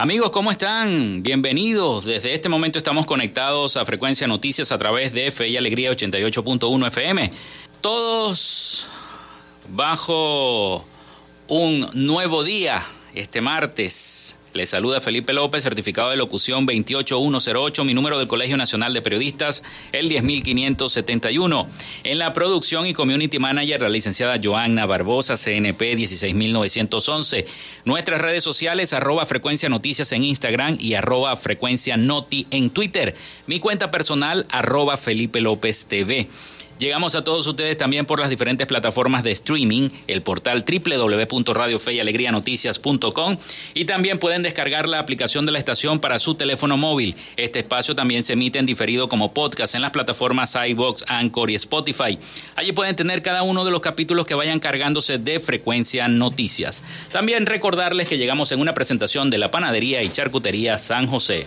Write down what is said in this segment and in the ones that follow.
Amigos, ¿cómo están? Bienvenidos. Desde este momento estamos conectados a Frecuencia Noticias a través de Fe y Alegría 88.1 FM. Todos bajo un nuevo día este martes. Les saluda Felipe López, certificado de locución 28108, mi número del Colegio Nacional de Periodistas, el 10571. En la producción y community manager, la licenciada Joanna Barbosa, CNP 16911. Nuestras redes sociales, arroba frecuencia noticias en Instagram y arroba frecuencia noti en Twitter. Mi cuenta personal, arroba Felipe López TV. Llegamos a todos ustedes también por las diferentes plataformas de streaming, el portal www.radiofeyalegrianoticias.com y también pueden descargar la aplicación de la estación para su teléfono móvil. Este espacio también se emite en diferido como podcast en las plataformas iBox, Anchor y Spotify. Allí pueden tener cada uno de los capítulos que vayan cargándose de frecuencia noticias. También recordarles que llegamos en una presentación de la panadería y charcutería San José.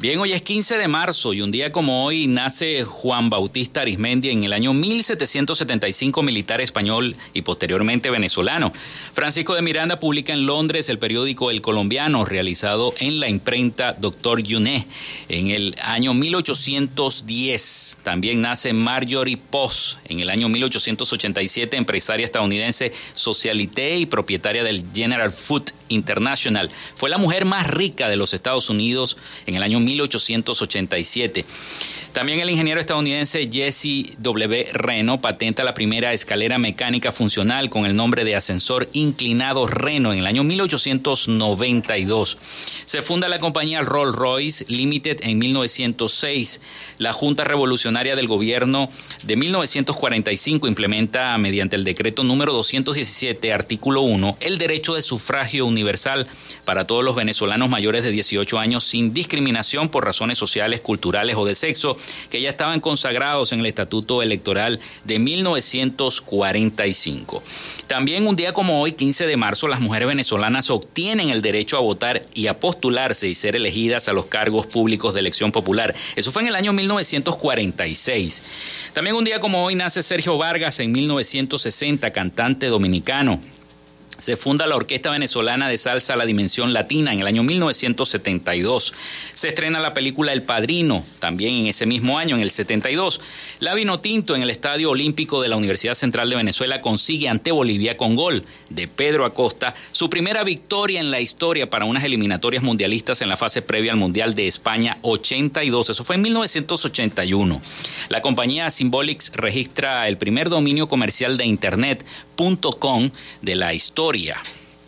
Bien, hoy es 15 de marzo y un día como hoy nace Juan Bautista Arismendi en el año 1775, militar español y posteriormente venezolano. Francisco de Miranda publica en Londres el periódico El Colombiano, realizado en la imprenta Doctor Yuné en el año 1810. También nace Marjorie Post en el año 1887, empresaria estadounidense socialité y propietaria del General Food International. Fue la mujer más rica de los Estados Unidos en el año 1887. También el ingeniero estadounidense Jesse W. Reno patenta la primera escalera mecánica funcional con el nombre de ascensor inclinado Reno en el año 1892. Se funda la compañía Rolls Royce Limited en 1906. La Junta Revolucionaria del Gobierno de 1945 implementa mediante el decreto número 217, artículo 1, el derecho de sufragio universal para todos los venezolanos mayores de 18 años sin discriminación por razones sociales, culturales o de sexo que ya estaban consagrados en el Estatuto Electoral de 1945. También un día como hoy, 15 de marzo, las mujeres venezolanas obtienen el derecho a votar y a postularse y ser elegidas a los cargos públicos de elección popular. Eso fue en el año 1946. También un día como hoy nace Sergio Vargas en 1960, cantante dominicano. Se funda la Orquesta Venezolana de Salsa La Dimensión Latina en el año 1972. Se estrena la película El Padrino, también en ese mismo año, en el 72. La Vinotinto en el Estadio Olímpico de la Universidad Central de Venezuela consigue ante Bolivia con gol de Pedro Acosta su primera victoria en la historia para unas eliminatorias mundialistas en la fase previa al Mundial de España 82. Eso fue en 1981. La compañía Symbolics registra el primer dominio comercial de Internet .com de la historia.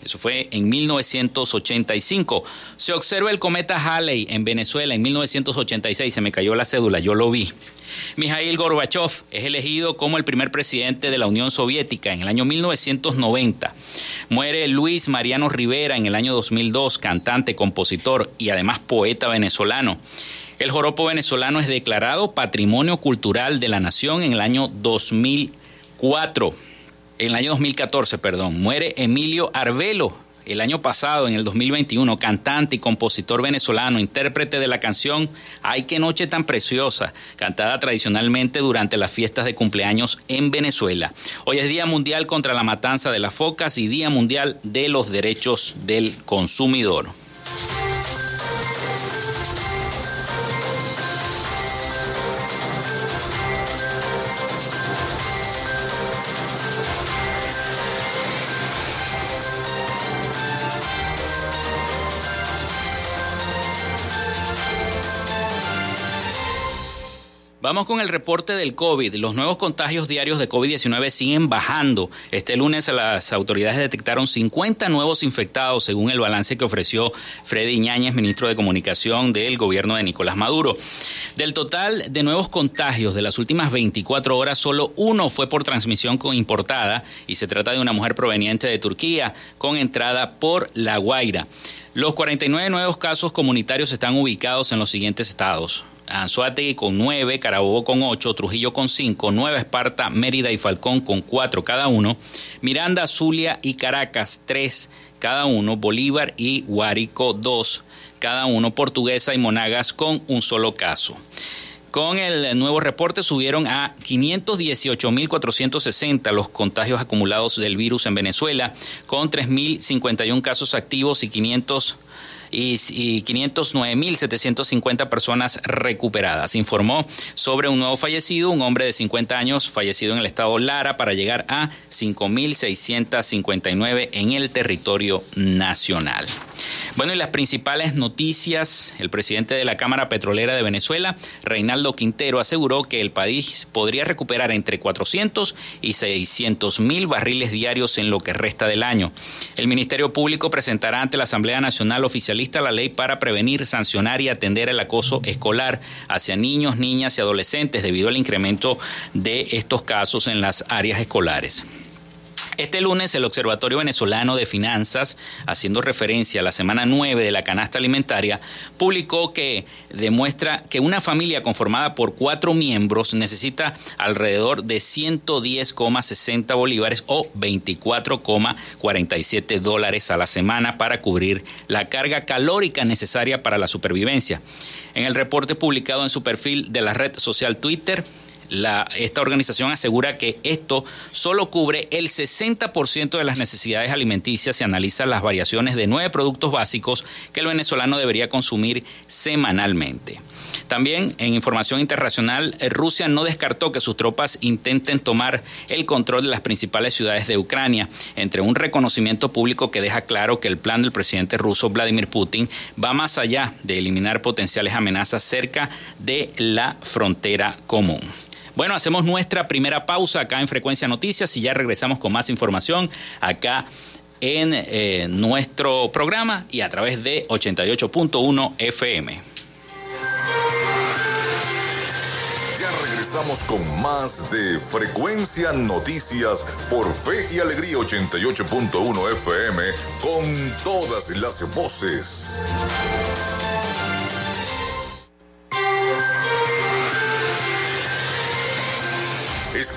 Eso fue en 1985. Se observa el cometa Halley en Venezuela en 1986. Se me cayó la cédula, yo lo vi. Mijail Gorbachev es elegido como el primer presidente de la Unión Soviética en el año 1990. Muere Luis Mariano Rivera en el año 2002, cantante, compositor y además poeta venezolano. El joropo venezolano es declarado Patrimonio Cultural de la Nación en el año 2004 en el año 2014, perdón, muere Emilio Arbelo. El año pasado, en el 2021, cantante y compositor venezolano, intérprete de la canción Ay, qué noche tan preciosa, cantada tradicionalmente durante las fiestas de cumpleaños en Venezuela. Hoy es Día Mundial contra la Matanza de las Focas y Día Mundial de los Derechos del Consumidor. Vamos con el reporte del COVID. Los nuevos contagios diarios de COVID-19 siguen bajando. Este lunes las autoridades detectaron 50 nuevos infectados, según el balance que ofreció Freddy Ñáñez, ministro de Comunicación del gobierno de Nicolás Maduro. Del total de nuevos contagios de las últimas 24 horas, solo uno fue por transmisión importada y se trata de una mujer proveniente de Turquía con entrada por La Guaira. Los 49 nuevos casos comunitarios están ubicados en los siguientes estados. Anzuategui con 9, Carabobo con 8, Trujillo con 5, Nueva Esparta, Mérida y Falcón con 4 cada uno, Miranda, Zulia y Caracas 3 cada uno, Bolívar y Guárico 2 cada uno, Portuguesa y Monagas con un solo caso. Con el nuevo reporte subieron a 518.460 los contagios acumulados del virus en Venezuela, con 3.051 casos activos y 500 y, 509.750 personas recuperadas. Informó sobre un nuevo fallecido, un hombre de 50 años fallecido en el estado Lara para llegar a 5.659 en el territorio nacional. Bueno, y las principales noticias, el presidente de la Cámara Petrolera de Venezuela, Reinaldo Quintero, aseguró que el país podría recuperar entre 400 y 600 mil barriles diarios en lo que resta del año. El Ministerio Público presentará ante la Asamblea Nacional Oficialista la ley para prevenir, sancionar y atender el acoso escolar hacia niños, niñas y adolescentes debido al incremento de estos casos en las áreas escolares. Este lunes el Observatorio Venezolano de Finanzas, haciendo referencia a la semana 9 de la canasta alimentaria, publicó que demuestra que una familia conformada por cuatro miembros necesita alrededor de 110,60 bolívares o 24,47 dólares a la semana para cubrir la carga calórica necesaria para la supervivencia. En el reporte publicado en su perfil de la red social Twitter, esta organización asegura que esto solo cubre el 60% de las necesidades alimenticias y analiza las variaciones de nueve productos básicos que el venezolano debería consumir semanalmente. También en información internacional, Rusia no descartó que sus tropas intenten tomar el control de las principales ciudades de Ucrania, entre un reconocimiento público que deja claro que el plan del presidente ruso Vladimir Putin va más allá de eliminar potenciales amenazas cerca de la frontera común. Bueno, hacemos nuestra primera pausa acá en Frecuencia Noticias y ya regresamos con más información acá en eh, nuestro programa y a través de 88.1 FM. Ya regresamos con más de Frecuencia Noticias por Fe y Alegría 88.1 FM con todas las voces.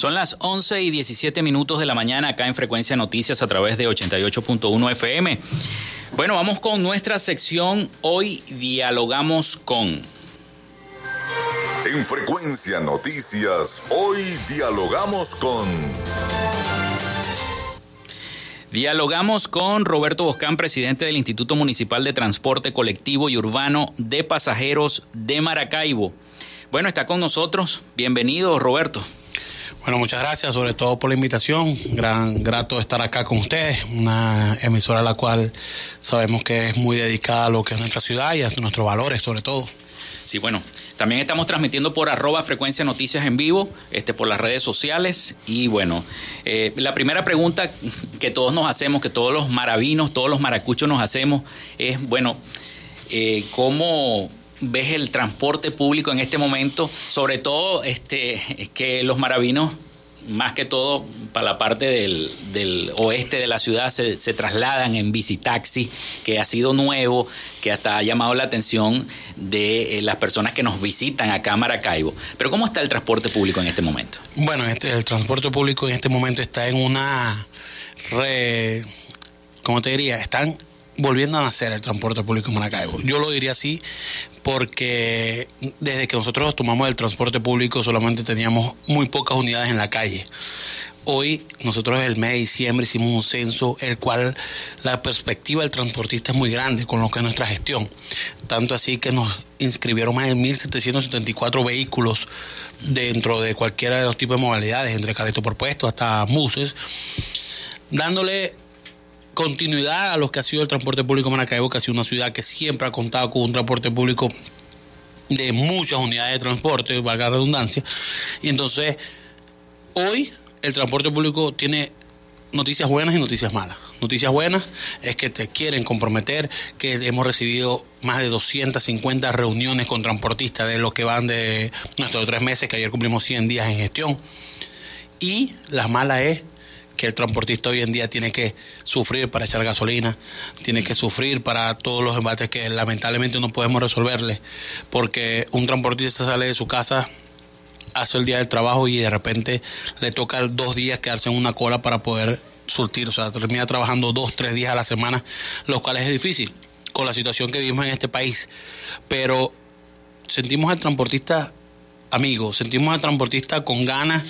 Son las 11 y 17 minutos de la mañana acá en Frecuencia Noticias a través de 88.1 FM. Bueno, vamos con nuestra sección. Hoy dialogamos con... En Frecuencia Noticias, hoy dialogamos con... Dialogamos con Roberto Boscán, presidente del Instituto Municipal de Transporte Colectivo y Urbano de Pasajeros de Maracaibo. Bueno, está con nosotros. Bienvenido, Roberto. Bueno, muchas gracias, sobre todo por la invitación. Gran grato estar acá con ustedes, una emisora a la cual sabemos que es muy dedicada a lo que es nuestra ciudad y a nuestros valores, sobre todo. Sí, bueno, también estamos transmitiendo por arroba frecuencia noticias en vivo, este, por las redes sociales. Y bueno, eh, la primera pregunta que todos nos hacemos, que todos los maravinos, todos los maracuchos nos hacemos, es, bueno, eh, ¿cómo ves el transporte público en este momento? Sobre todo este, que los maravinos más que todo para la parte del, oeste de la ciudad se, trasladan en bicitaxi, que ha sido nuevo, que hasta ha llamado la atención de eh, las personas que nos visitan acá a Maracaibo. Pero ¿cómo está el transporte público en este momento? Bueno, este, el transporte público en este momento está en una... Re, ¿Cómo te diría? Están volviendo a nacer el transporte público en Maracaibo. Yo lo diría así porque desde que nosotros tomamos el transporte público solamente teníamos muy pocas unidades en la calle. Hoy nosotros el mes de diciembre hicimos un censo el cual la perspectiva del transportista es muy grande con lo que es nuestra gestión. Tanto así que nos inscribieron más de 1.774 vehículos dentro de cualquiera de los tipos de modalidades, entre carreto por puesto hasta buses, dándole continuidad a lo que ha sido el transporte público Maracaibo, que ha sido una ciudad que siempre ha contado con un transporte público de muchas unidades de transporte, valga la redundancia. Y entonces, hoy el transporte público tiene noticias buenas y noticias malas. Noticias buenas es que te quieren comprometer, que hemos recibido más de 250 reuniones con transportistas de los que van de nuestros tres meses, que ayer cumplimos 100 días en gestión. Y la mala es que el transportista hoy en día tiene que sufrir para echar gasolina, tiene que sufrir para todos los embates que lamentablemente no podemos resolverle, porque un transportista sale de su casa hace el día del trabajo y de repente le toca dos días quedarse en una cola para poder surtir, o sea, termina trabajando dos, tres días a la semana, lo cual es difícil con la situación que vivimos en este país, pero sentimos al transportista amigos, sentimos al transportista con ganas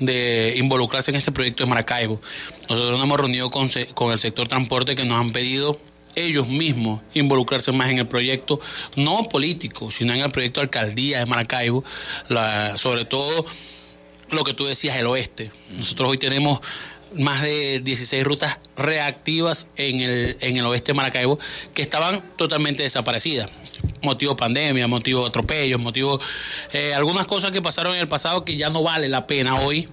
de involucrarse en este proyecto de Maracaibo. Nosotros nos hemos reunido con, con el sector transporte que nos han pedido ellos mismos involucrarse más en el proyecto, no político, sino en el proyecto de alcaldía de Maracaibo, sobre todo lo que tú decías, el oeste. Nosotros hoy tenemos más de 16 rutas reactivas en el, en el oeste de Maracaibo que estaban totalmente desaparecidas motivo pandemia, motivo atropellos, motivo eh, algunas cosas que pasaron en el pasado que ya no vale la pena hoy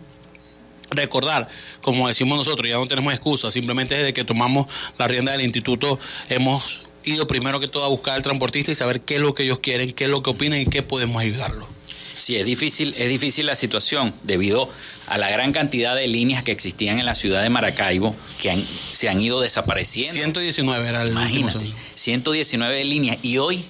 recordar, como decimos nosotros, ya no tenemos excusa, simplemente desde que tomamos la rienda del instituto hemos ido primero que todo a buscar al transportista y saber qué es lo que ellos quieren, qué es lo que opinan y qué podemos ayudarlos. Sí, es difícil, es difícil la situación debido a la gran cantidad de líneas que existían en la ciudad de Maracaibo que se han ido desapareciendo. 119 era el Imagínate, 119 líneas y hoy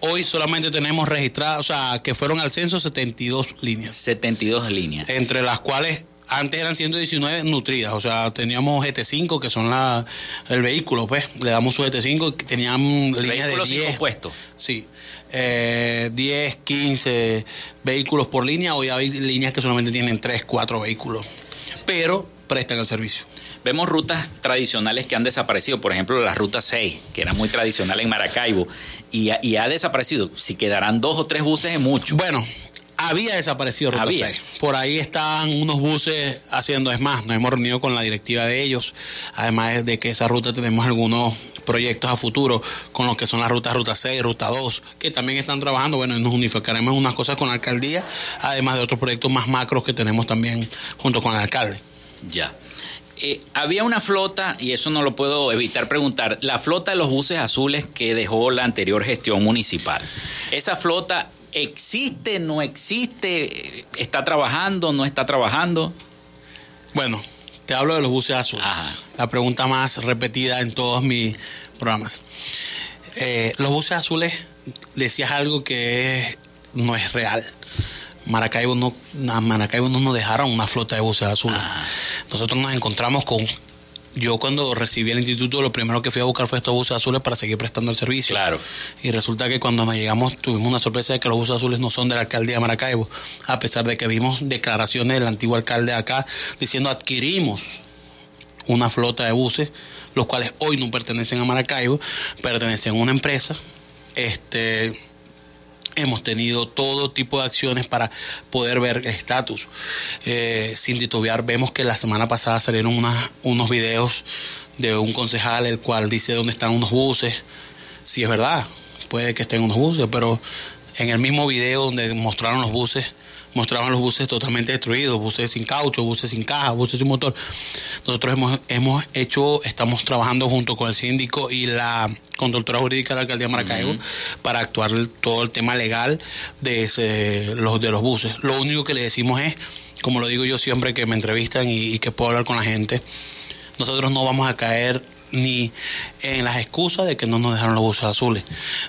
Hoy solamente tenemos registradas, o sea, que fueron al censo 72 líneas. 72 líneas. Entre las cuales antes eran 119 nutridas, o sea, teníamos GT5 que son la, el vehículo, pues, le damos su GT5, tenían líneas de 10 puestos. Sí. Eh, 10, 15 vehículos por línea, hoy hay líneas que solamente tienen 3, 4 vehículos, pero prestan el servicio. Vemos rutas tradicionales que han desaparecido, por ejemplo la ruta 6, que era muy tradicional en Maracaibo, y, ha desaparecido. Si quedarán dos o tres buses es mucho. Bueno, había desaparecido Ruta Había. 6. Por ahí están unos buses haciendo, es más, nos hemos reunido con la directiva de ellos, además de que esa ruta tenemos algunos proyectos a futuro con lo que son las rutas Ruta 6, Ruta 2, que también están trabajando, bueno, nos unificaremos unas cosas con la alcaldía, además de otros proyectos más macros que tenemos también junto con el alcalde. Ya. Eh, había una flota, y eso no lo puedo evitar preguntar, la flota de los buses azules que dejó la anterior gestión municipal. ¿Esa flota existe, no existe? ¿Está trabajando, no está trabajando? Bueno, te hablo de los buses azules. La pregunta más repetida en todos mis programas. Eh, los buses azules, decías algo que no es real. Maracaibo no, Maracaibo no nos dejaron una flota de buses azules. Ah. Nosotros nos encontramos con yo cuando recibí el instituto lo primero que fui a buscar fue estos buses azules para seguir prestando el servicio. Claro. Y resulta que cuando nos llegamos tuvimos una sorpresa de que los buses azules no son de la alcaldía de Maracaibo, a pesar de que vimos declaraciones del antiguo alcalde acá diciendo adquirimos una flota de buses, los cuales hoy no pertenecen a Maracaibo, pertenecen a una empresa. Este, hemos tenido todo tipo de acciones para poder ver estatus. Eh, sin titubear, vemos que la semana pasada salieron unos videos de un concejal el cual dice dónde están unos buses. Si es verdad, puede que estén unos buses, pero en el mismo video donde mostraron los buses, mostraban los buses totalmente destruidos, buses sin caucho, buses sin caja, buses sin motor. Nosotros hemos, hemos hecho, estamos trabajando junto con el síndico y la conductora jurídica de la alcaldía de Maracaibo para actuar todo el tema legal de, los, de los buses. Lo único que le decimos es, como lo digo yo siempre que me entrevistan y que puedo hablar con la gente, nosotros no vamos a caer ni en las excusas de que no nos dejaron los buses azules,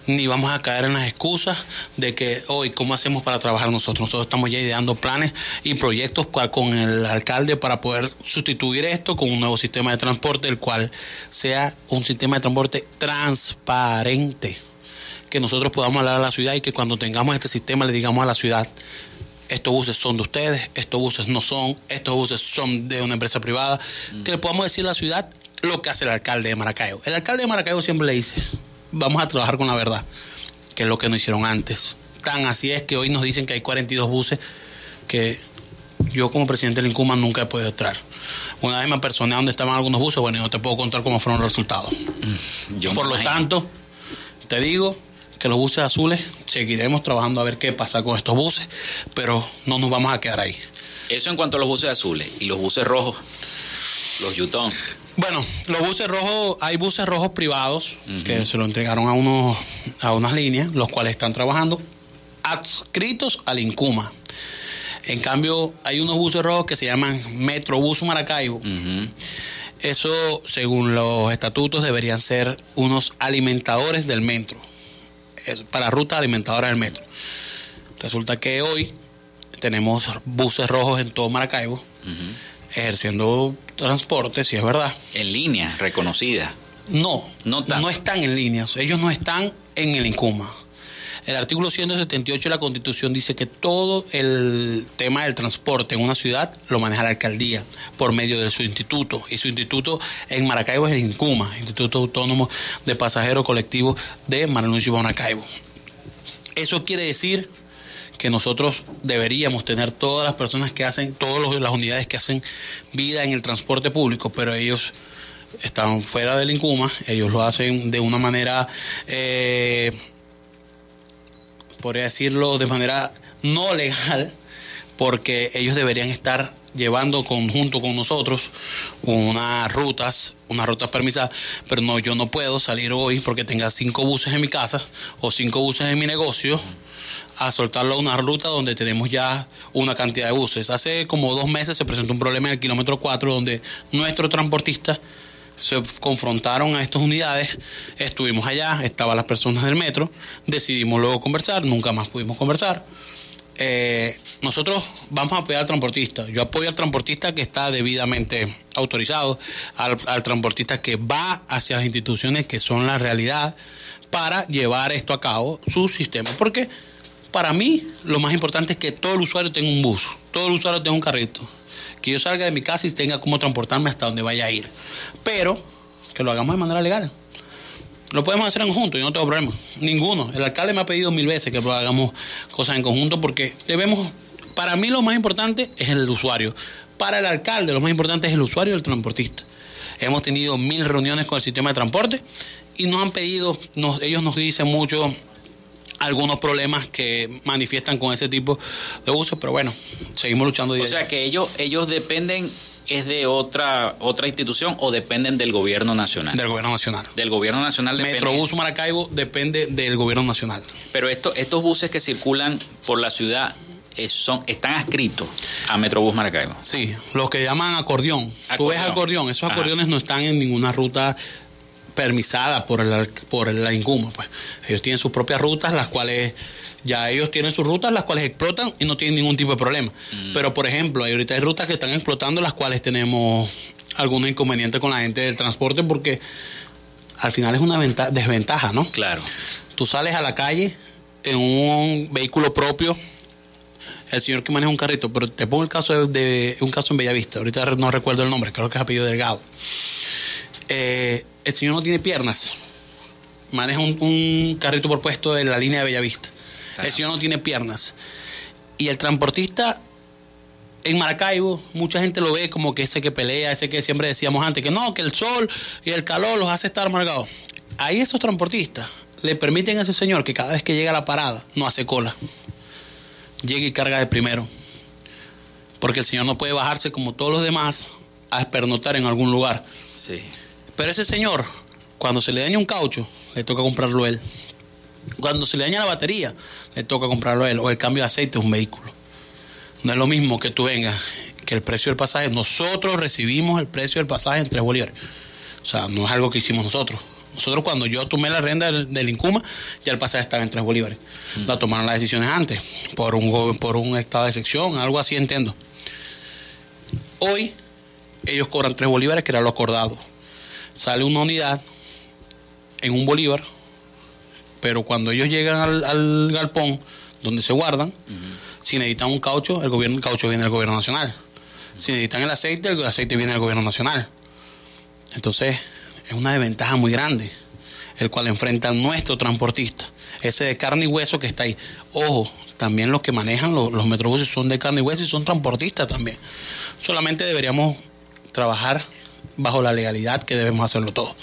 ni vamos a caer en las excusas de que hoy, ¿cómo hacemos para trabajar nosotros? Nosotros estamos ya ideando planes y proyectos con el alcalde para poder sustituir esto con un nuevo sistema de transporte, el cual sea un sistema de transporte transparente, que nosotros podamos hablar a la ciudad y que cuando tengamos este sistema le digamos a la ciudad, estos buses son de ustedes, estos buses no son, estos buses son de una empresa privada, que le podamos decir a la ciudad lo que hace el alcalde de Maracaibo. El alcalde de Maracaibo siempre le dice, vamos a trabajar con la verdad, que es lo que no hicieron antes. Tan así es que hoy nos dicen que hay 42 buses que yo como presidente del INCUMA nunca he podido entrar. Una vez me personé donde estaban algunos buses, bueno, no te puedo contar cómo fueron los resultados. Mm, Por lo tanto, te digo, que los buses azules seguiremos trabajando a ver qué pasa con estos buses, pero no nos vamos a quedar ahí. Eso en cuanto a los buses azules y los buses rojos, los Yutón. Bueno, los buses rojos, hay buses rojos privados que se lo entregaron a unos a unas líneas, los cuales están trabajando adscritos al Incuma. En cambio, hay unos buses rojos que se llaman Metrobús Maracaibo. Eso, según los estatutos, deberían ser unos alimentadores del metro para ruta alimentadora del metro. Resulta que hoy tenemos buses rojos en todo Maracaibo, ejerciendo transporte, si es verdad. En línea, reconocida. No, no, no están en línea, ellos no están en el INCUMA. El artículo 178 de la Constitución dice que todo el tema del transporte en una ciudad lo maneja la alcaldía por medio de su instituto. Y su instituto en Maracaibo es el INCUMA, Instituto Autónomo de Pasajeros Colectivos de Maranuncio y Maracaibo. Eso quiere decir que nosotros deberíamos tener todas las personas que hacen, todas las unidades que hacen vida en el transporte público, pero ellos están fuera del INCUMA, ellos lo hacen de una manera eh, podría decirlo de manera no legal, porque ellos deberían estar llevando conjunto con nosotros unas rutas, unas rutas permisadas, pero no, yo no puedo salir hoy porque tenga cinco buses en mi casa o cinco buses en mi negocio a soltarlo a una ruta donde tenemos ya una cantidad de buses. Hace como dos meses se presentó un problema en el kilómetro 4 donde nuestro transportista se confrontaron a estas unidades, estuvimos allá, estaban las personas del metro, decidimos luego conversar, nunca más pudimos conversar. Eh, nosotros vamos a apoyar al transportista. Yo apoyo al transportista que está debidamente autorizado, al, al, transportista que va hacia las instituciones que son la realidad para llevar esto a cabo, su sistema. Porque para mí lo más importante es que todo el usuario tenga un bus, todo el usuario tenga un carrito que yo salga de mi casa y tenga cómo transportarme hasta donde vaya a ir. Pero que lo hagamos de manera legal. Lo podemos hacer en conjunto, yo no tengo problema. Ninguno. El alcalde me ha pedido mil veces que hagamos cosas en conjunto porque debemos, para mí lo más importante es el usuario. Para el alcalde lo más importante es el usuario y el transportista. Hemos tenido mil reuniones con el sistema de transporte y nos han pedido, ellos nos dicen mucho algunos problemas que manifiestan con ese tipo de uso, pero bueno, seguimos luchando. O sea que ellos, ellos dependen es de otra otra institución o dependen del gobierno nacional. Del gobierno nacional. Del gobierno nacional depende. Metrobús Maracaibo depende del gobierno nacional. Pero esto, estos buses que circulan por la ciudad eh, son, están adscritos a Metrobús Maracaibo. Sí, los que llaman acordeón. Tú ves acordeón, esos acordeones no están en ninguna ruta permisada por, el, por la INCUMA. Pues. Ellos tienen sus propias rutas, las cuales ya ellos tienen sus rutas, las cuales explotan y no tienen ningún tipo de problema. Mm. Pero, por ejemplo, hay ahorita hay rutas que están explotando, las cuales tenemos algunos inconvenientes con la gente del transporte porque al final es una desventaja, ¿no? Claro. Tú sales a la calle en un vehículo propio el señor que maneja un carrito, pero te pongo el caso de, un caso en Bellavista, ahorita no recuerdo el nombre, creo que es apellido Delgado. Eh, el señor no tiene piernas, maneja un, carrito por puesto en la línea de Bellavista. El señor no tiene piernas. Y el transportista en Maracaibo, mucha gente lo ve como que ese que pelea, ese que siempre decíamos antes, que no, que el sol y el calor los hace estar amargados. Ahí esos transportistas le permiten a ese señor que cada vez que llega a la parada no hace cola. Llegue y carga de primero. Porque el señor no puede bajarse como todos los demás a espernotar en algún lugar. Sí. Pero ese señor, cuando se le daña un caucho, le toca comprarlo él. Cuando se le daña la batería, le toca comprarlo él. O el cambio de aceite es un vehículo. No es lo mismo que tú vengas, que el precio del pasaje. Nosotros recibimos el precio del pasaje en tres bolívares. O sea, no es algo que hicimos nosotros. Nosotros cuando yo tomé la renta del, Incuma, ya el pasaje estaba en tres bolívares. Mm. La tomaron las decisiones antes, por un, por un estado de sección, algo así entiendo. Hoy ellos cobran tres bolívares, que era lo acordado. Sale una unidad en un bolívar, pero cuando ellos llegan al, galpón donde se guardan, si necesitan un caucho, el gobierno el caucho viene del gobierno nacional. Si necesitan el aceite, el aceite viene del gobierno nacional. Entonces, es una desventaja muy grande, el cual enfrenta nuestro transportista. Ese de carne y hueso que está ahí. Ojo, también los que manejan los, los metrobuses son de carne y hueso y son transportistas también. Solamente deberíamos trabajar bajo la legalidad que debemos hacerlo todo.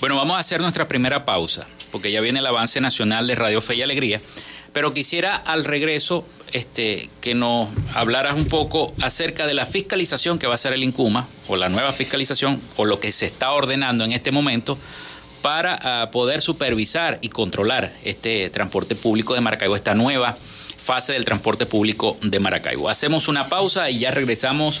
Bueno, vamos a hacer nuestra primera pausa, porque ya viene el avance nacional de Radio Fe y Alegría, pero quisiera al regreso este, que nos hablaras un poco acerca de la fiscalización que va a hacer el INCUMA, o la nueva fiscalización, o lo que se está ordenando en este momento para ah, poder supervisar y controlar este transporte público de Maracaibo, esta nueva fase del transporte público de Maracaibo. Hacemos una pausa y ya regresamos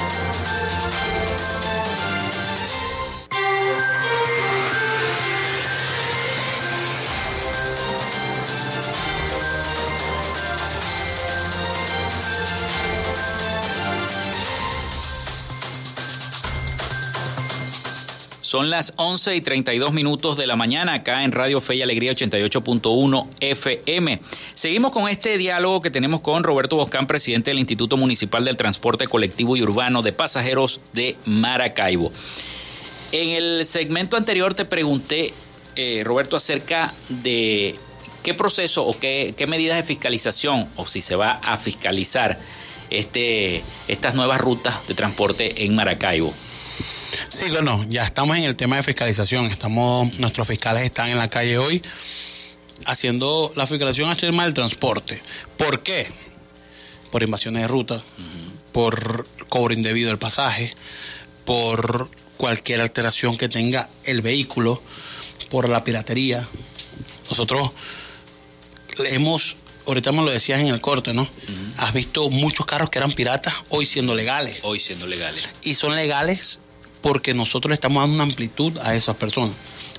Son las 11 y 32 minutos de la mañana acá en Radio Fe y Alegría 88.1 FM. Seguimos con este diálogo que tenemos con Roberto Boscán, presidente del Instituto Municipal del Transporte Colectivo y Urbano de Pasajeros de Maracaibo. En el segmento anterior te pregunté, eh, Roberto, acerca de qué proceso o qué, qué medidas de fiscalización o si se va a fiscalizar este, estas nuevas rutas de transporte en Maracaibo. Sí, bueno, ya estamos en el tema de fiscalización. Estamos, nuestros fiscales están en la calle hoy haciendo la fiscalización al tema del transporte. ¿Por qué? Por invasiones de ruta, por cobro indebido del pasaje, por cualquier alteración que tenga el vehículo, por la piratería. Nosotros hemos, ahorita me lo decías en el corte, ¿no? Has visto muchos carros que eran piratas hoy siendo legales. Hoy siendo legales. Y son legales porque nosotros estamos dando una amplitud a esas personas,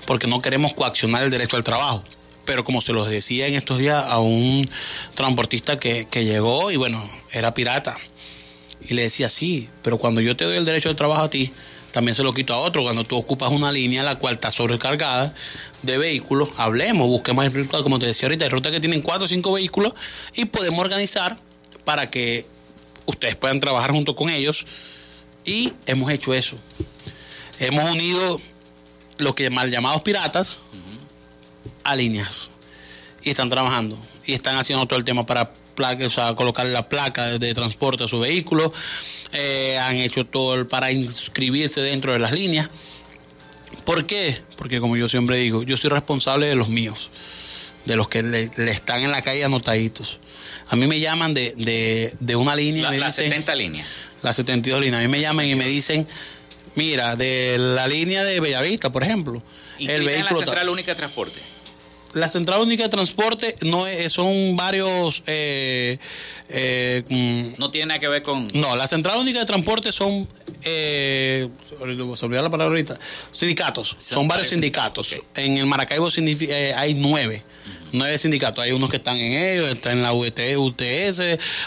porque no queremos coaccionar el derecho al trabajo. Pero como se los decía en estos días a un transportista que, llegó y bueno, era pirata. Y le decía, sí, pero cuando yo te doy el derecho al trabajo a ti, también se lo quito a otro. Cuando tú ocupas una línea la cual está sobrecargada de vehículos, hablemos, busquemos el como te decía ahorita, hay rutas que tienen cuatro o cinco vehículos y podemos organizar para que ustedes puedan trabajar junto con ellos. Y hemos hecho eso hemos unido los que mal llamados piratas a líneas y están trabajando y están haciendo todo el tema para placa, o sea, colocar la placa de transporte a su vehículo, eh, han hecho todo el, para inscribirse dentro de las líneas. ¿Por qué? Porque como yo siempre digo, yo soy responsable de los míos, de los que le, están en la calle anotaditos. A mí me llaman de, una línea. La, 70 líneas. Las 72 líneas. A mí me llaman y me dicen, Mira, de la línea de Bellavista, por ejemplo. el vehículo la Central Única de Transporte? la central única de transporte no es, son varios eh, eh, mm, no tiene nada que ver con no la central única de transporte son eh, se olvidó la palabra ahorita sindicatos. Son, varios sindicatos. En el Maracaibo eh, hay nueve. Nueve sindicatos. Hay unos que están en ellos están en la UT, UTS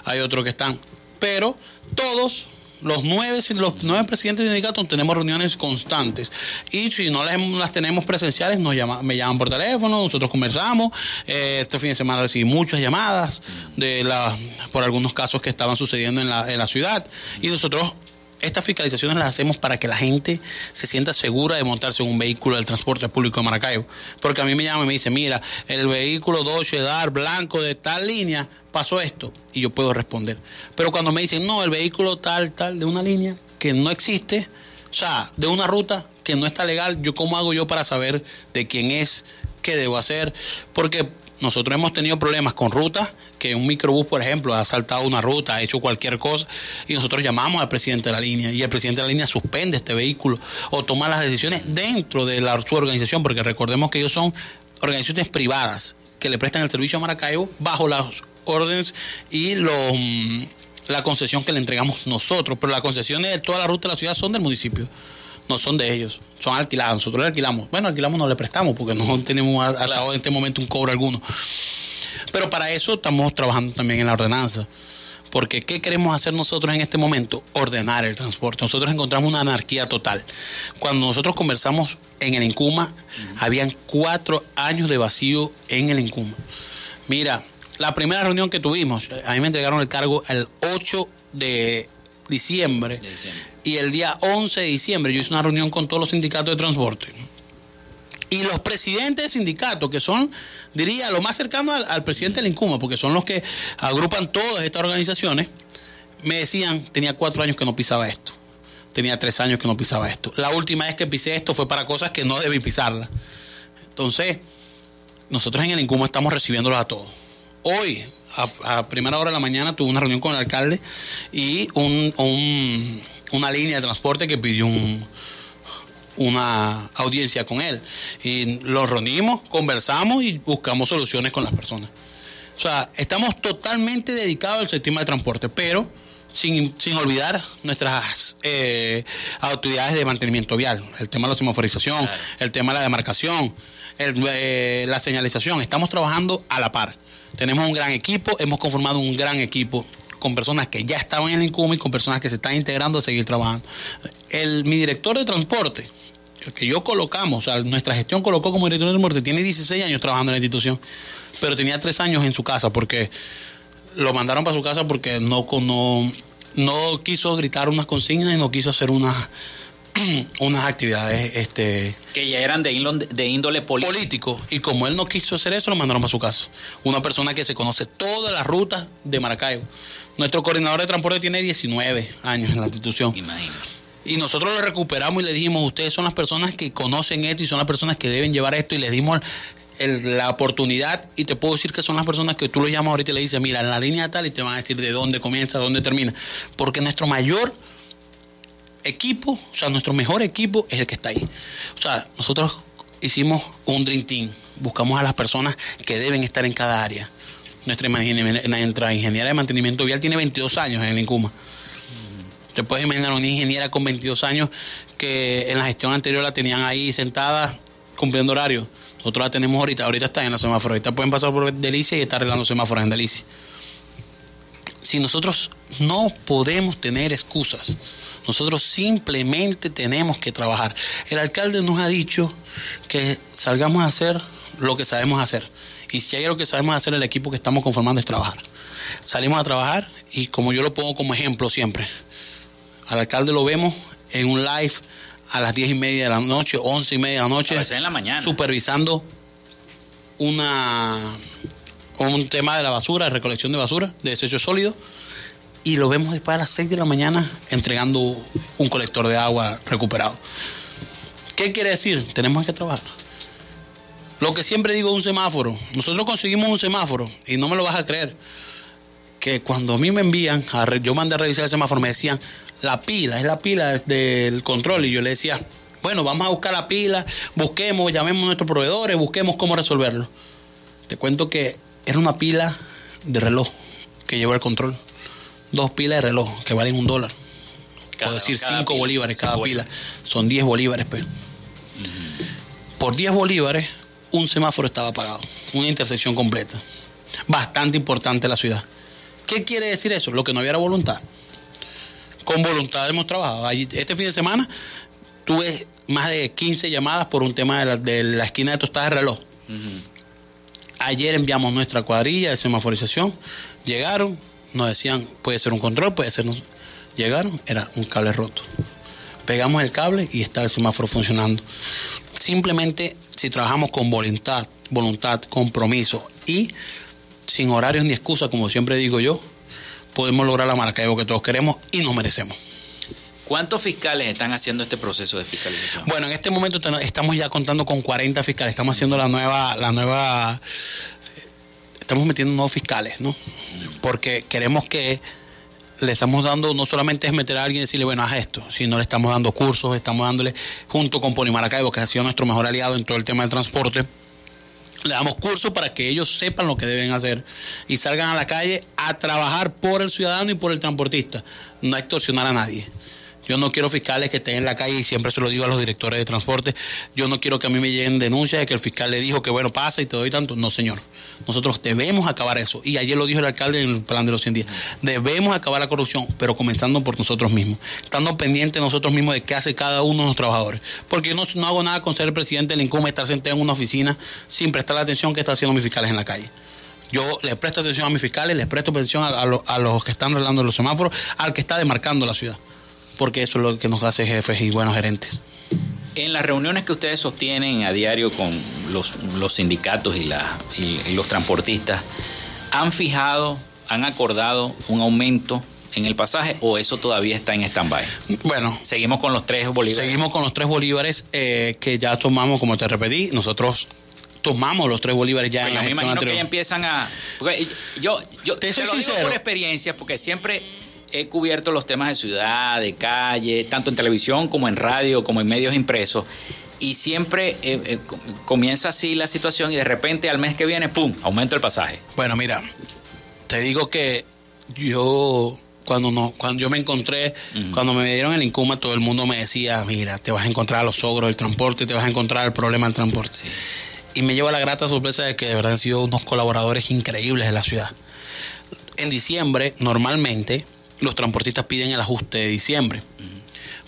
hay otros que están. Pero todos los nueve, los nueve presidentes de sindicatos tenemos reuniones constantes y si no las, tenemos presenciales nos llama, me llaman por teléfono, nosotros conversamos. Eh, este fin de semana recibí muchas llamadas de la, por algunos casos que estaban sucediendo en la, en la ciudad y nosotros estas fiscalizaciones las hacemos para que la gente se sienta segura de montarse en un vehículo del transporte público de Maracaibo. Porque a mí me llama y me dice, mira, el vehículo Dodge Dar blanco de tal línea pasó esto. Y yo puedo responder. Pero cuando me dicen, no, el vehículo tal, tal, de una línea que no existe, o sea, de una ruta que no está legal, yo cómo hago yo para saber de quién es, qué debo hacer. Porque nosotros hemos tenido problemas con rutas que un microbús, por ejemplo, ha saltado una ruta, ha hecho cualquier cosa, y nosotros llamamos al presidente de la línea, y el presidente de la línea suspende este vehículo o toma las decisiones dentro de la, su organización, porque recordemos que ellos son organizaciones privadas que le prestan el servicio a Maracaibo bajo las órdenes y los mm, la concesión que le entregamos nosotros, pero las concesiones de toda la ruta de la ciudad son del municipio no son de ellos, son alquiladas. Nosotros le alquilamos. Bueno, alquilamos, no le prestamos porque no tenemos hasta en este momento un cobro alguno. Pero para eso estamos trabajando también en la ordenanza. Porque ¿qué queremos hacer nosotros en este momento? Ordenar el transporte. Nosotros encontramos una anarquía total. Cuando nosotros conversamos en el Incuma, habían cuatro años de vacío en el Incuma. Mira, la primera reunión que tuvimos, a mí me entregaron el cargo el 8 de diciembre, de diciembre. y el día 11 de diciembre yo hice una reunión con todos los sindicatos de transporte. Y los presidentes de sindicatos, que son diría, lo más cercano al, presidente del INCUMA, porque son los que agrupan todas estas organizaciones, me decían, tenía cuatro años que no pisaba esto, tenía tres años que no pisaba esto. La última vez que pisé esto fue para cosas que no debí pisarla. Entonces, nosotros en el INCUMA estamos recibiéndolos a todos. Hoy, a, primera hora de la mañana, tuve una reunión con el alcalde y una línea de transporte que pidió un, una audiencia con él. Y lo reunimos, conversamos y buscamos soluciones con las personas. O sea, estamos totalmente dedicados al sistema de transporte, pero sin, sin olvidar nuestras eh, actividades de mantenimiento vial, el tema de la semaforización, el tema de la demarcación, eh, la señalización. Estamos trabajando a la par. Tenemos un gran equipo, hemos conformado un gran equipo con personas que ya estaban en el INCUM y con personas que se están integrando a seguir trabajando. El, mi director de transporte, que yo colocamos, o sea, nuestra gestión colocó como director de muerte, tiene 16 años trabajando en la institución, pero tenía 3 años en su casa porque lo mandaron para su casa porque no, no, no quiso gritar unas consignas y no quiso hacer unas unas actividades este que ya eran de índole, de índole político. político. y como él no quiso hacer eso lo mandaron para su casa una persona que se conoce todas las rutas de Maracaibo nuestro coordinador de transporte tiene 19 años en la institución Imagínate y nosotros lo recuperamos y le dijimos, ustedes son las personas que conocen esto y son las personas que deben llevar esto y les dimos la oportunidad y te puedo decir que son las personas que tú lo llamas ahorita y le dices, mira, en la línea tal y te van a decir de dónde comienza, dónde termina. Porque nuestro mayor equipo, o sea, nuestro mejor equipo es el que está ahí. O sea, nosotros hicimos un Dream Team, buscamos a las personas que deben estar en cada área. Nuestra ingeniera de mantenimiento vial tiene 22 años en el INCUMA te puedes imaginar una ingeniera con 22 años que en la gestión anterior la tenían ahí sentada cumpliendo horario. Nosotros la tenemos ahorita, ahorita está en la semáforo, ahorita pueden pasar por Delicia y está arreglando semáforos en Delicia. Si nosotros no podemos tener excusas, nosotros simplemente tenemos que trabajar. El alcalde nos ha dicho que salgamos a hacer lo que sabemos hacer. Y si hay algo que sabemos hacer, el equipo que estamos conformando es trabajar. Salimos a trabajar y como yo lo pongo como ejemplo siempre, al alcalde lo vemos en un live a las diez y media de la noche, once y media de la noche. en la mañana. Supervisando una un tema de la basura, de recolección de basura, de desechos sólidos. Y lo vemos después a las 6 de la mañana entregando un colector de agua recuperado. ¿Qué quiere decir? Tenemos que trabajar. Lo que siempre digo es un semáforo. Nosotros conseguimos un semáforo y no me lo vas a creer. Que cuando a mí me envían, yo mandé a revisar el semáforo, me decían, la pila, es la pila del control. Y yo le decía, bueno, vamos a buscar la pila, busquemos, llamemos a nuestros proveedores, busquemos cómo resolverlo. Te cuento que era una pila de reloj que lleva el control. Dos pilas de reloj que valen un dólar. Cada- o decir cada cinco pila, bolívares cada pila. Son 10 bolívares, pero. Por 10 bolívares, un semáforo estaba apagado. Una intersección completa. Bastante importante la ciudad. ¿Qué quiere decir eso? Lo que no había era voluntad. Con voluntad hemos trabajado. Este fin de semana tuve más de 15 llamadas por un tema de la, de la esquina de tostadas de reloj. Ayer enviamos nuestra cuadrilla de semaforización. Llegaron, nos decían, puede ser un control, puede ser... no- Llegaron, era un cable roto. Pegamos el cable y está el semáforo funcionando. Simplemente si trabajamos con voluntad, voluntad, compromiso y sin horarios ni excusas, como siempre digo yo, podemos lograr la Maracaibo que todos queremos y nos merecemos. ¿Cuántos fiscales están haciendo este proceso de fiscalización? Bueno, en este momento estamos ya contando con 40 fiscales. Estamos haciendo la nueva, la nueva, estamos metiendo nuevos fiscales, ¿no? Porque queremos que le estamos dando, no solamente es meter a alguien y decirle, bueno, haz esto, sino le estamos dando cursos, estamos dándole, junto con Poli Maracaibo, que ha sido nuestro mejor aliado en todo el tema del transporte, le damos cursos para que ellos sepan lo que deben hacer y salgan a la calle a trabajar por el ciudadano y por el transportista, no a extorsionar a nadie. Yo no quiero fiscales que estén en la calle y siempre se lo digo a los directores de transporte. Yo no quiero que a mí me lleguen denuncias de que el fiscal le dijo que bueno, pasa y te doy tanto. No, señor. Nosotros debemos acabar eso. Y ayer lo dijo el alcalde en el plan de los 100 días. Debemos acabar la corrupción, pero comenzando por nosotros mismos. Estando pendientes nosotros mismos de qué hace cada uno de los trabajadores. Porque yo no, no hago nada con ser el presidente del INCUME, estar sentado en una oficina sin prestar la atención que están haciendo mis fiscales en la calle. Yo les presto atención a mis fiscales, les presto atención a, a a los que están arreglando los semáforos, al que está demarcando la ciudad. Porque eso es lo que nos hace jefes y buenos gerentes. En las reuniones que ustedes sostienen a diario con los, los sindicatos y, la- y- y los transportistas, ¿han fijado, han acordado un aumento en el pasaje o eso todavía está en stand-by? Bueno, Seguimos con los tres bolívares. seguimos con los tres bolívares eh, que ya tomamos, como te repetí, nosotros tomamos los tres bolívares ya en la me imagino que ya empiezan a... yo yo Te te, soy lo digo sincero. por experiencia, porque siempre he cubierto los temas de ciudad, de calle, tanto en televisión como en radio, como en medios impresos. Y siempre eh, eh, com- comienza así la situación y de repente al mes que viene, ¡pum!, aumento el pasaje. Bueno, mira, te digo que yo cuando no, cuando yo me encontré, cuando me dieron el Incuma, todo el mundo me decía, mira, te vas a encontrar a los ogros del transporte, te vas a encontrar el problema del transporte. Y me lleva la grata sorpresa de que de verdad han sido unos colaboradores increíbles de la ciudad. En diciembre, normalmente, los transportistas piden el ajuste de diciembre.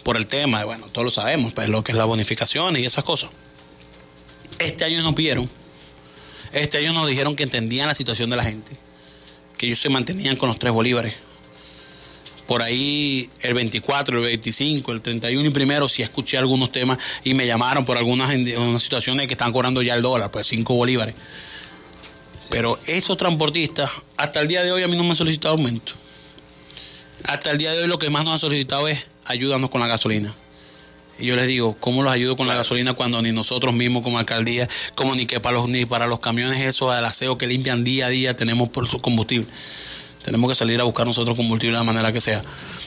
Por el tema, de, bueno, todos lo sabemos, pues lo que es la bonificación y esas cosas. Este año no pidieron. Este año nos dijeron que entendían la situación de la gente, que ellos se mantenían con los tres bolívares. Por ahí el 24, el 25, el 31 y primero sí escuché algunos temas y me llamaron por algunas situaciones que están cobrando ya el dólar, pues 5 bolívares. Pero esos transportistas, hasta el día de hoy a mí no me han solicitado aumento. Hasta el día de hoy lo que más nos han solicitado es ayúdanos con la gasolina. Y yo les digo, ¿cómo los ayudo con la gasolina cuando ni nosotros mismos como alcaldía, como ni que para los ni para los camiones esos del aseo que limpian día a día tenemos por su combustible? Tenemos que salir a buscar nosotros combustible de la manera que sea.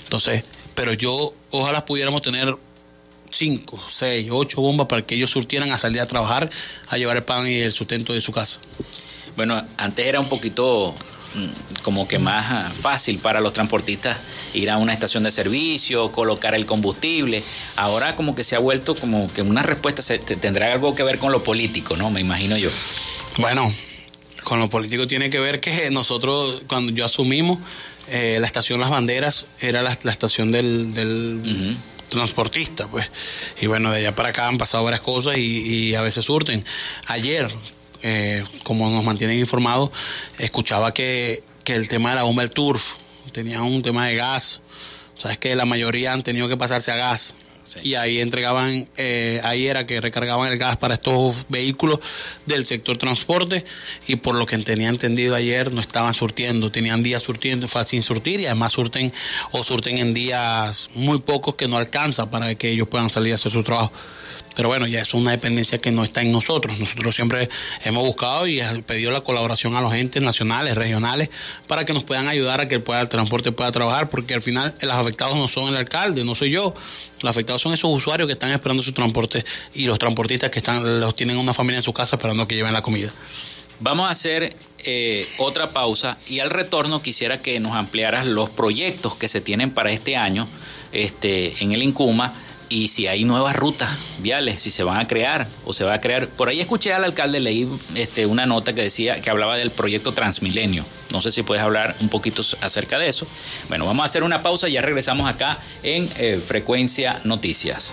Entonces, pero yo ojalá pudiéramos tener cinco, seis, ocho bombas para que ellos surtieran a salir a trabajar, a llevar el pan y el sustento de su casa. Bueno, antes era un poquito como que más ah, fácil para los transportistas ir a una estación de servicio, colocar el combustible. Ahora como que se ha vuelto como que una respuesta se, te- tendrá algo que ver con lo político, ¿no? Me imagino yo. Bueno, con lo político tiene que ver que nosotros, cuando yo asumimos, eh, la estación Las Banderas era la, la estación del, del transportista, pues. Y bueno, de allá para acá han pasado varias cosas y, y a veces surten. Ayer, eh, como nos mantienen informados, escuchaba que, que el tema de la bomba del turf tenía un tema de gas. Sabes que la mayoría han tenido que pasarse a gas. Sí. Y ahí entregaban, eh, ahí era que recargaban el gas para estos vehículos del sector transporte y por lo que tenía entendido ayer no estaban surtiendo, tenían días surtiendo fue sin surtir y además surten o surten en días muy pocos que no alcanza para que ellos puedan salir a hacer su trabajo. Pero bueno, ya es una dependencia que no está en nosotros. Nosotros siempre hemos buscado y pedido la colaboración a los entes nacionales, regionales, para que nos puedan ayudar a que el, transporte pueda trabajar, porque al final los afectados no son el alcalde, no soy yo. Los afectados son esos usuarios que están esperando su transporte y los transportistas que están los tienen una familia en su casa esperando que lleven la comida. Vamos a hacer eh, otra pausa y al retorno quisiera que nos ampliaras los proyectos que se tienen para este año este, en el INCUMA y si hay nuevas rutas viales, si se van a crear o se va a crear. Por ahí escuché al alcalde, leí este, una nota que decía que hablaba del proyecto Transmilenio. No sé si puedes hablar un poquito acerca de eso. Bueno, vamos a hacer una pausa y ya regresamos acá en eh, Frecuencia Noticias.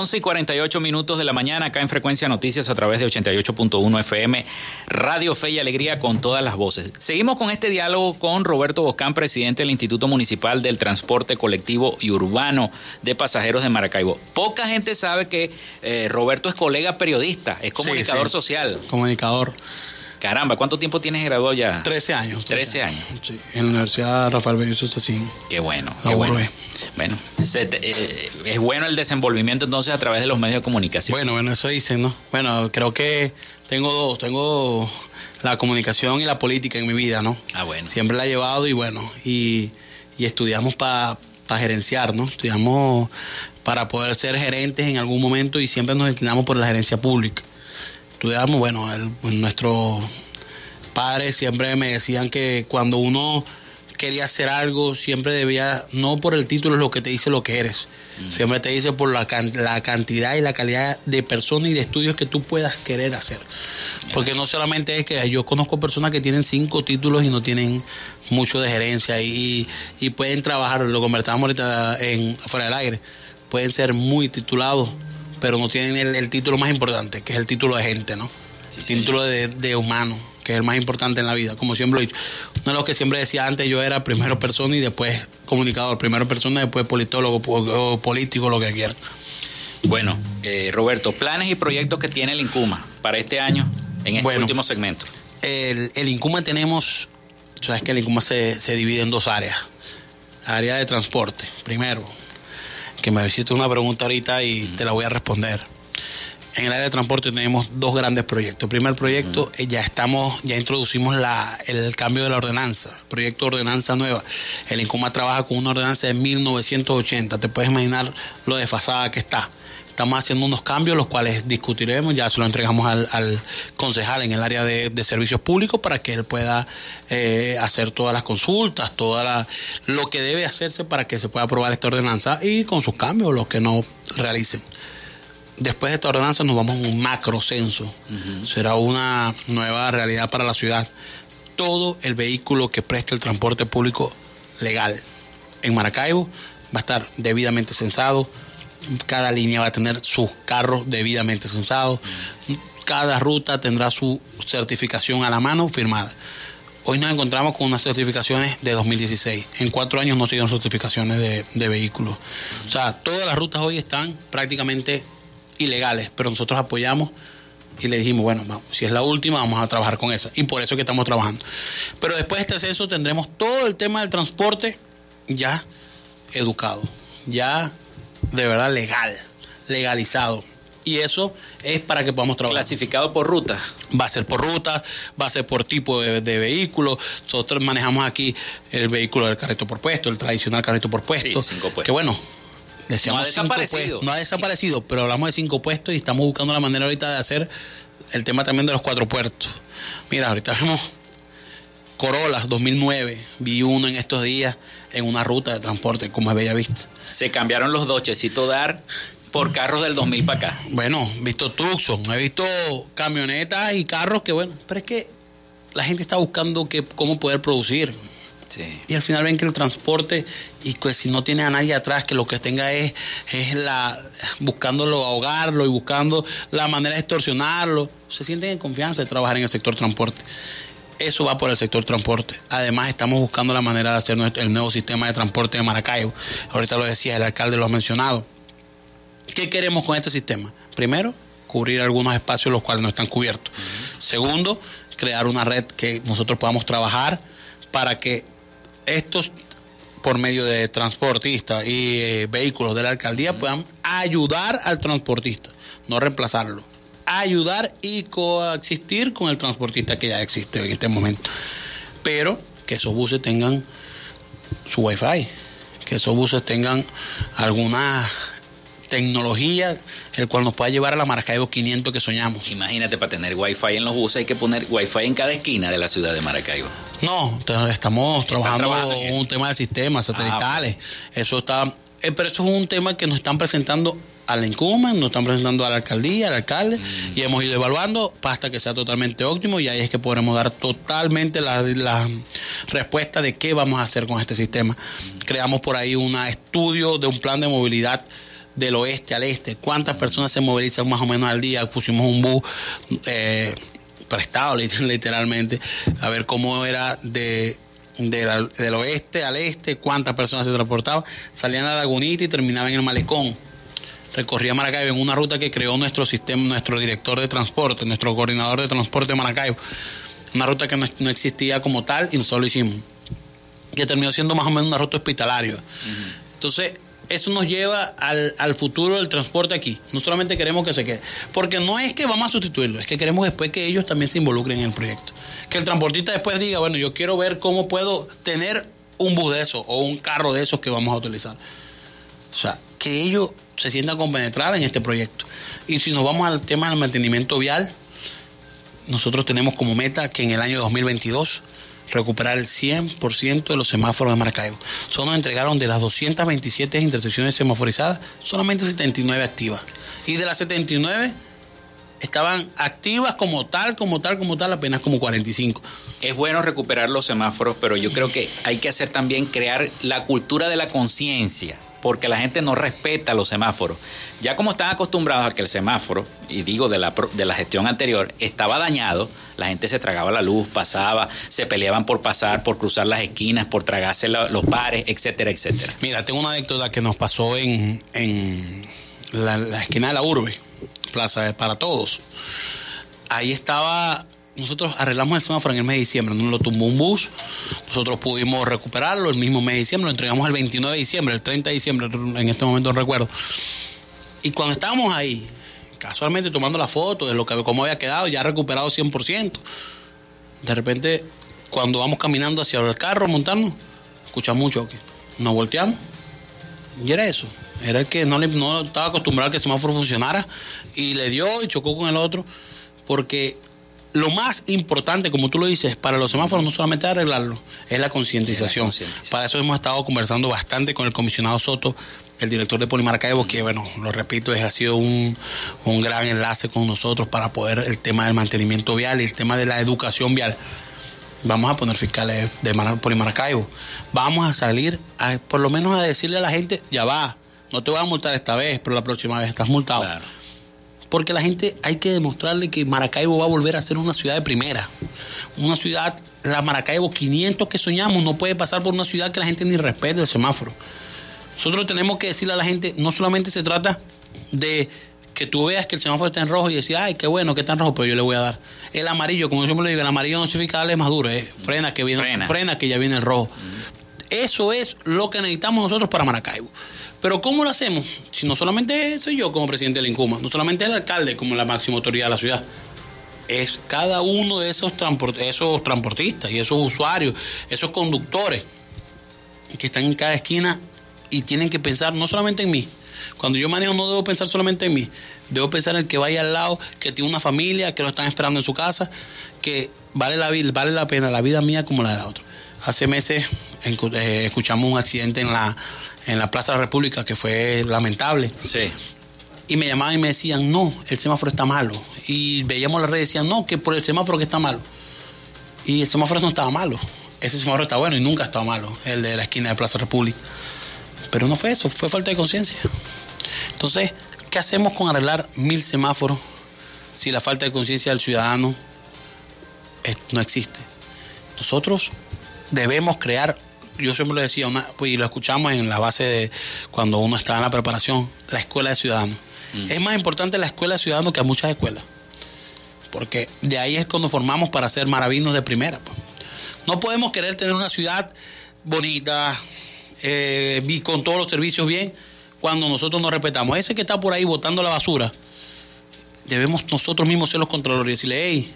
11 y 48 minutos de la mañana acá en Frecuencia Noticias a través de 88.1 FM, Radio Fe y Alegría con todas las voces. Seguimos con este diálogo con Roberto Boscán, presidente del Instituto Municipal del Transporte Colectivo y Urbano de Pasajeros de Maracaibo. Poca gente sabe que eh, Roberto es colega periodista, es comunicador social. Comunicador. Caramba, ¿cuánto tiempo tienes graduado ya? 13 años. 13, años. Sí, en la Universidad Rafael Bello sí. Qué bueno, qué bueno. Bueno, eh, es bueno el desenvolvimiento entonces a través de los medios de comunicación. Bueno, bueno, eso dicen, ¿no? Bueno, creo que tengo dos, tengo la comunicación y la política en mi vida, ¿no? Ah, bueno. Siempre la he llevado y bueno, y, estudiamos para gerenciar, ¿no? Estudiamos para poder ser gerentes en algún momento y siempre nos inclinamos por la gerencia pública. Estudiamos, bueno, el, nuestros padres siempre me decían que cuando uno quería hacer algo, siempre debía, no por el título es lo que te dice lo que eres, mm. siempre te dice por la, la, cantidad y la calidad de personas y de estudios que tú puedas querer hacer. Porque no solamente es que yo conozco personas que tienen cinco títulos y no tienen mucho de gerencia y, pueden trabajar, lo conversábamos ahorita en, fuera del aire, pueden ser muy titulados, pero no tienen el, título más importante, que es el título de gente, ¿no? el título de, de humano que es el más importante en la vida, como siempre lo he dicho. Uno de los que siempre decía antes, yo era primero persona y después comunicador, primero persona después politólogo o político, lo que quieran. Bueno, eh, Roberto, planes y proyectos que tiene el INCUMA para este año en este último segmento. El, el INCUMA tenemos, sabes que el INCUMA se, se divide en dos áreas. Área de transporte, primero, que me hiciste una pregunta ahorita y te la voy a responder en el área de transporte tenemos dos grandes proyectos. Primer proyecto, eh, ya estamos, ya introducimos la, el cambio de la ordenanza, proyecto de ordenanza nueva. El INCOMA trabaja con una ordenanza de 1980. Te puedes imaginar lo desfasada que está. Estamos haciendo unos cambios, los cuales discutiremos, ya se lo entregamos al, concejal en el área de, servicios públicos para que él pueda eh, hacer todas las consultas, toda lo que debe hacerse para que se pueda aprobar esta ordenanza y con sus cambios, los que no realicen después de esta ordenanza nos vamos a un macro censo. Será una nueva realidad para la ciudad. Todo el vehículo que preste el transporte público legal en Maracaibo va a estar debidamente censado. Cada línea va a tener sus carros debidamente censados. Cada ruta tendrá su certificación a la mano firmada. Hoy nos encontramos con unas certificaciones de 2016. En cuatro años no se dieron certificaciones de, de vehículos. O sea, todas las rutas hoy están prácticamente ilegales, pero nosotros apoyamos y le dijimos, bueno, si es la última, vamos a trabajar con esa. Y por eso que estamos trabajando. Pero después de este censo tendremos todo el tema del transporte ya educado, ya de verdad legal, legalizado. Y eso es para que podamos trabajar. Clasificado por ruta. Va a ser por ruta, va a ser por tipo de, vehículo. Nosotros manejamos aquí el vehículo del carrito por puesto, el tradicional carrito por puesto. que bueno, no ha desaparecido. no ha desaparecido, pero hablamos de cinco puestos y estamos buscando la manera ahorita de hacer el tema también de los cuatro puertos. Mira, ahorita vemos Corolla 2009, vi uno en estos días en una ruta de transporte, como es Bella Vista. Se cambiaron los dochecitos dar por carros del 2000 para acá. Bueno, he visto Tucson, he visto camionetas y carros que, bueno, pero es que la gente está buscando que, cómo poder producir. Y al final ven que el transporte, y pues si no tiene a nadie atrás, que lo que tenga es, es la buscándolo ahogarlo y buscando la manera de extorsionarlo, se sienten en confianza de trabajar en el sector transporte. Eso va por el sector transporte. Además, estamos buscando la manera de hacer el nuevo sistema de transporte de Maracaibo. Ahorita lo decía, el alcalde lo ha mencionado. ¿Qué queremos con este sistema? Primero, cubrir algunos espacios los cuales no están cubiertos. Segundo, crear una red que nosotros podamos trabajar para que estos por medio de transportistas y eh, vehículos de la alcaldía puedan ayudar al transportista, no reemplazarlo. Ayudar y coexistir con el transportista que ya existe en este momento. Pero que esos buses tengan su wifi, que esos buses tengan alguna tecnología el cual nos pueda llevar a la Maracaibo 500 que soñamos. Imagínate, para tener wifi en los buses hay que poner wifi en cada esquina de la ciudad de Maracaibo. No, estamos trabajando un tema de sistemas satelitales. Ah, eso está, eh, pero eso es un tema que nos están presentando al incumen, nos están presentando a la alcaldía, al alcalde, mm. y hemos ido evaluando hasta que sea totalmente óptimo y ahí es que podremos dar totalmente la, la, respuesta de qué vamos a hacer con este sistema. Creamos por ahí un estudio de un plan de movilidad del oeste al este, cuántas personas se movilizan más o menos al día, pusimos un bus eh, prestado literalmente, a ver cómo era de, del oeste al este, cuántas personas se transportaban, salían a la lagunita y terminaban en el malecón. Recorría Maracaibo en una ruta que creó nuestro sistema, nuestro director de transporte, nuestro coordinador de transporte de Maracaibo. Una ruta que no, existía como tal y nosotros lo hicimos. Que terminó siendo más o menos una ruta hospitalaria. Entonces, eso nos lleva al, futuro del transporte aquí. No solamente queremos que se quede, porque no es que vamos a sustituirlo, es que queremos después que ellos también se involucren en el proyecto. Que el transportista después diga, bueno, yo quiero ver cómo puedo tener un bus de esos o un carro de esos que vamos a utilizar. O sea, que ellos se sientan compenetrados en este proyecto. Y si nos vamos al tema del mantenimiento vial, nosotros tenemos como meta que en el año 2022 recuperar el 100% de los semáforos de Maracaibo. Solo nos entregaron de las 227 intersecciones semaforizadas, solamente 79 activas. Y de las 79 estaban activas como tal, como tal, como tal, apenas como 45. Es bueno recuperar los semáforos, pero yo creo que hay que hacer también crear la cultura de la conciencia porque la gente no respeta los semáforos. Ya como están acostumbrados a que el semáforo, y digo de la, de la gestión anterior, estaba dañado, la gente se tragaba la luz, pasaba, se peleaban por pasar, por cruzar las esquinas, por tragarse los pares, etcétera, etcétera. Mira, tengo una anécdota que nos pasó en, en la, la esquina de la urbe, Plaza para Todos. Ahí estaba nosotros arreglamos el semáforo en el mes de diciembre, nos lo tumbó un bus, nosotros pudimos recuperarlo el mismo mes de diciembre, lo entregamos el 29 de diciembre, el 30 de diciembre, en este momento no recuerdo. Y cuando estábamos ahí, casualmente tomando la foto de lo que cómo había quedado, ya recuperado 100%, de repente, cuando vamos caminando hacia el carro, montarnos, escuchamos un choque, nos volteamos, y era eso, era el que no, no estaba acostumbrado a que el semáforo funcionara, y le dio y chocó con el otro, porque lo más importante, como tú lo dices, para los semáforos no solamente arreglarlo, es la concientización. Para eso hemos estado conversando bastante con el comisionado Soto, el director de Polimaracaibo, que bueno, lo repito, ha sido un, gran enlace con nosotros para poder el tema del mantenimiento vial y el tema de la educación vial. Vamos a poner fiscales de Polimaracaibo. Vamos a salir, a, por lo menos a decirle a la gente, ya va, no te voy a multar esta vez, pero la próxima vez estás multado porque la gente hay que demostrarle que Maracaibo va a volver a ser una ciudad de primera. Una ciudad, la Maracaibo 500 que soñamos, no puede pasar por una ciudad que la gente ni respete el semáforo. Nosotros tenemos que decirle a la gente, no solamente se trata de que tú veas que el semáforo está en rojo y decir, ay, qué bueno que está en rojo, pero yo le voy a dar. El amarillo, como yo siempre le digo, el amarillo no significa darle más duro, es frena que viene, frena. que ya viene el rojo. Eso es lo que necesitamos nosotros para Maracaibo. Pero ¿cómo lo hacemos? Si no solamente soy yo como presidente del INCUMA, no solamente el alcalde como la máxima autoridad de la ciudad, es cada uno de esos, esos transportistas y esos usuarios, esos conductores que están en cada esquina y tienen que pensar no solamente en mí. Cuando yo manejo no debo pensar solamente en mí, debo pensar en el que vaya al lado, que tiene una familia, que lo están esperando en su casa, que vale la, vale la pena la vida mía como la de la otra. Hace meses eh, escuchamos un accidente en la, en la Plaza de la República que fue lamentable. Sí. Y me llamaban y me decían, no, el semáforo está malo. Y veíamos la red y decían, no, que por el semáforo que está malo. Y el semáforo no estaba malo. Ese semáforo está bueno y nunca ha estado malo, el de la esquina de Plaza República. Pero no fue eso, fue falta de conciencia. Entonces, ¿qué hacemos con arreglar mil semáforos si la falta de conciencia del ciudadano no existe? Nosotros debemos crear yo siempre lo decía, una, pues, y lo escuchamos en la base de cuando uno está en la preparación, la escuela de ciudadanos. Mm. Es más importante la escuela ciudadano que a muchas escuelas. Porque de ahí es cuando formamos para ser maravillosos de primera. Pues. No podemos querer tener una ciudad bonita eh, y con todos los servicios bien cuando nosotros nos respetamos. Ese que está por ahí botando la basura, debemos nosotros mismos ser los controladores y decirle, hey,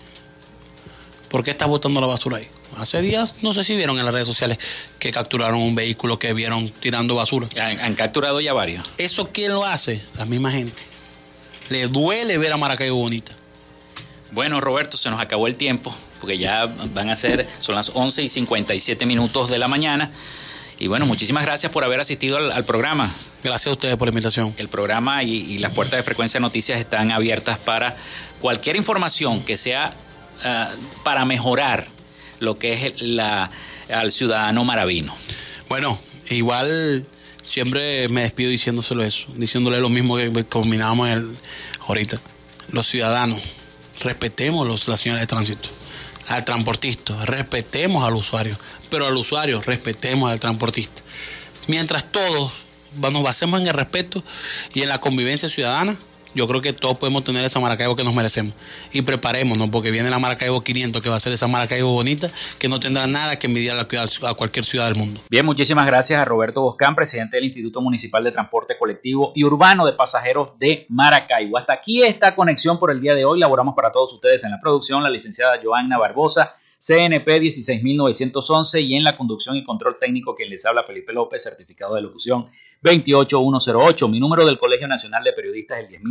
¿por qué estás botando la basura ahí? Hace días, no sé si vieron en las redes sociales que capturaron un vehículo que vieron tirando basura. Han, capturado ya varios. ¿Eso quién lo hace? La misma gente. Le duele ver a Maracaibo bonita. Bueno, Roberto, se nos acabó el tiempo, porque ya van a ser, son las 11 y 57 minutos de la mañana. Y bueno, muchísimas gracias por haber asistido al, programa. Gracias a ustedes por la invitación. El programa y, las puertas de Frecuencia Noticias están abiertas para cualquier información que sea ah, para mejorar lo que es la, al ciudadano maravino. Bueno, igual siempre me despido diciéndoselo eso, diciéndole lo mismo que combinábamos ahorita. Los ciudadanos, respetemos los, las señales de tránsito. Al transportista, respetemos al usuario, pero al usuario, respetemos al transportista. Mientras todos nos basemos en el respeto y en la convivencia ciudadana, yo creo que todos podemos tener esa Maracaibo que nos merecemos. Y preparémonos, porque viene la Maracaibo 500, que va a ser esa Maracaibo bonita, que no tendrá nada que envidiar a cualquier ciudad del mundo. Bien, muchísimas gracias a Roberto Boscán, presidente del Instituto Municipal de Transporte Colectivo y Urbano de Pasajeros de Maracaibo. Hasta aquí esta conexión por el día de hoy. Laboramos para todos ustedes en la producción la licenciada Joanna Barbosa. CNP 16911 y en la conducción y control técnico que les habla Felipe López, certificado de locución 28108. Mi número del Colegio Nacional de Periodistas es el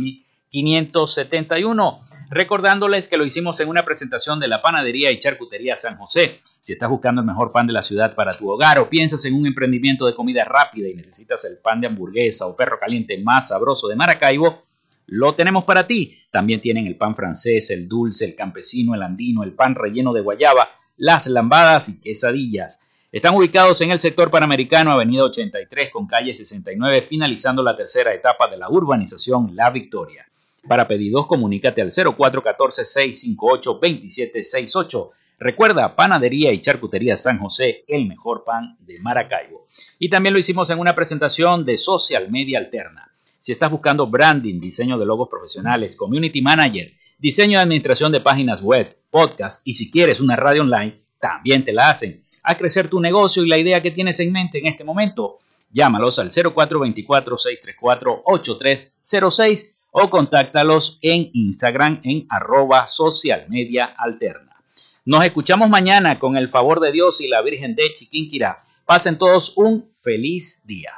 10571. Recordándoles que lo hicimos en una presentación de la panadería y charcutería San José. Si estás buscando el mejor pan de la ciudad para tu hogar o piensas en un emprendimiento de comida rápida y necesitas el pan de hamburguesa o perro caliente más sabroso de Maracaibo, lo tenemos para ti. También tienen el pan francés, el dulce, el campesino, el andino, el pan relleno de guayaba, las lambadas y quesadillas. Están ubicados en el sector panamericano, avenida 83 con calle 69, finalizando la tercera etapa de la urbanización La Victoria. Para pedidos, comunícate al 0414-658-2768. Recuerda, Panadería y Charcutería San José, el mejor pan de Maracaibo. Y también lo hicimos en una presentación de Social Media Alterna. Si estás buscando branding, diseño de logos profesionales, community manager, diseño de administración de páginas web, podcast y si quieres una radio online, también te la hacen. A crecer tu negocio y la idea que tienes en mente en este momento, llámalos al 0424-634-8306 o contáctalos en Instagram en arroba social. Nos escuchamos mañana con el favor de Dios y la Virgen de Chiquinquirá. Pasen todos un feliz día.